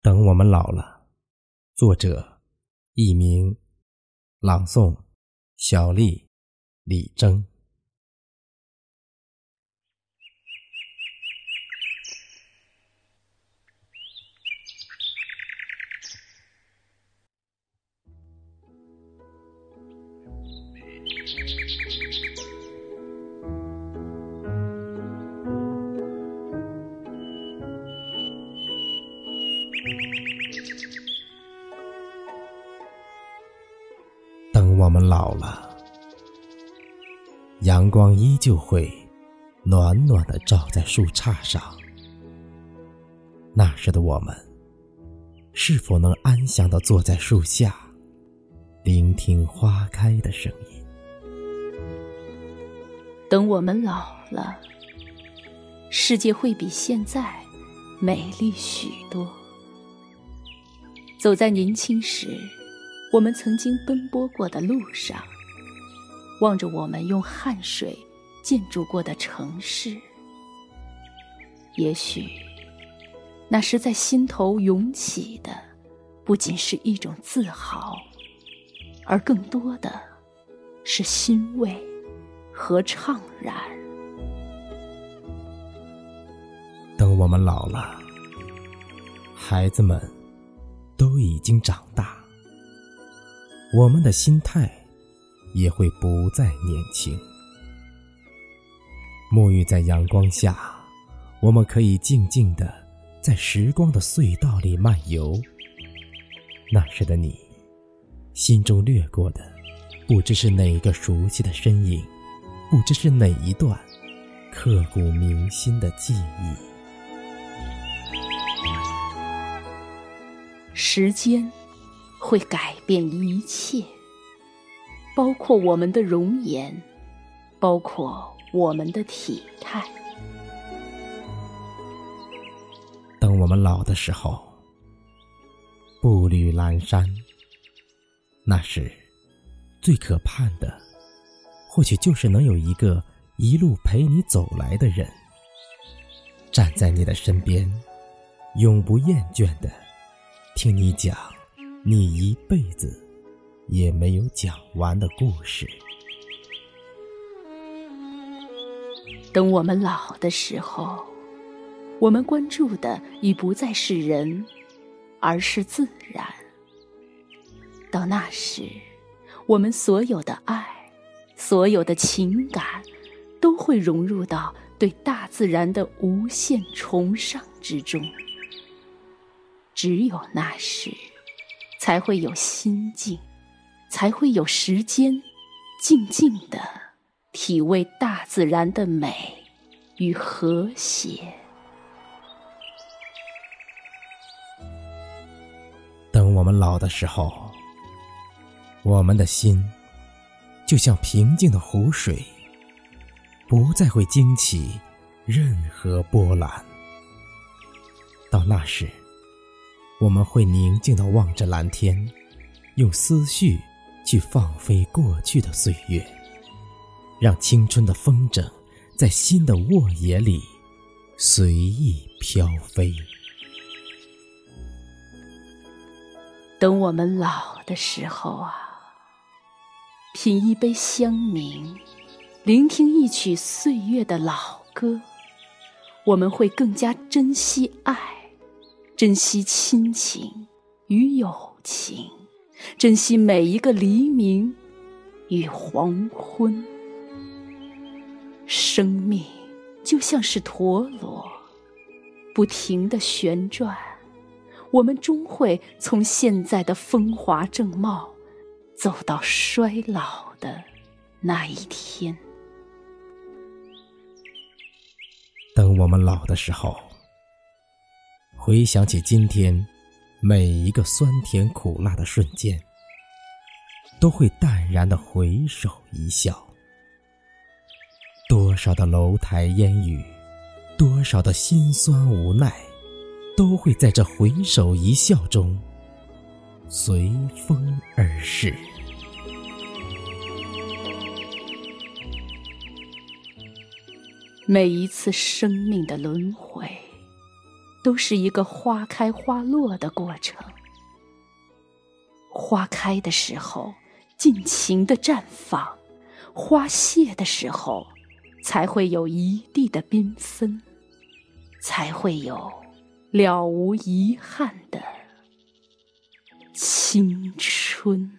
等我们老了，作者：佚名，朗诵：小丽、李征。我们老了，阳光依旧会暖暖的照在树杈上。那时的我们，是否能安详的坐在树下，聆听花开的声音？等我们老了，世界会比现在美丽许多。走在年轻时，我们曾经奔波过的路上，望着我们用汗水建筑过的城市，也许那时在心头涌起的，不仅是一种自豪，而更多的是欣慰和怅然。等我们老了，孩子们。都已经长大，我们的心态也会不再年轻。沐浴在阳光下，我们可以静静的在时光的隧道里漫游。那时的你，心中掠过的，不知是哪个熟悉的身影，不知是哪一段刻骨铭心的记忆。时间会改变一切，包括我们的容颜，包括我们的体态。等我们老的时候，步履阑珊，那时最可盼的，或许就是能有一个一路陪你走来的人，站在你的身边，永不厌倦的。听你讲，你一辈子也没有讲完的故事。等我们老的时候，我们关注的已不再是人，而是自然。到那时，我们所有的爱，所有的情感，都会融入到对大自然的无限崇尚之中。只有那时，才会有心境，才会有时间，静静的体味大自然的美与和谐。等我们老的时候，我们的心就像平静的湖水，不再会惊起任何波澜。到那时。我们会宁静的望着蓝天，用思绪去放飞过去的岁月，让青春的风筝在新的沃野里随意飘飞。等我们老的时候啊，品一杯香茗，聆听一曲岁月的老歌，我们会更加珍惜爱。珍惜亲情与友情，珍惜每一个黎明与黄昏。生命就像是陀螺，不停的旋转，我们终会从现在的风华正茂，走到衰老的那一天。等我们老的时候。回想起今天每一个酸甜苦辣的瞬间，都会淡然的回首一笑。多少的楼台烟雨，多少的心酸无奈，都会在这回首一笑中随风而逝。每一次生命的轮回。都是一个花开花落的过程。花开的时候，尽情的绽放；花谢的时候，才会有一地的缤纷，才会有了无遗憾的青春。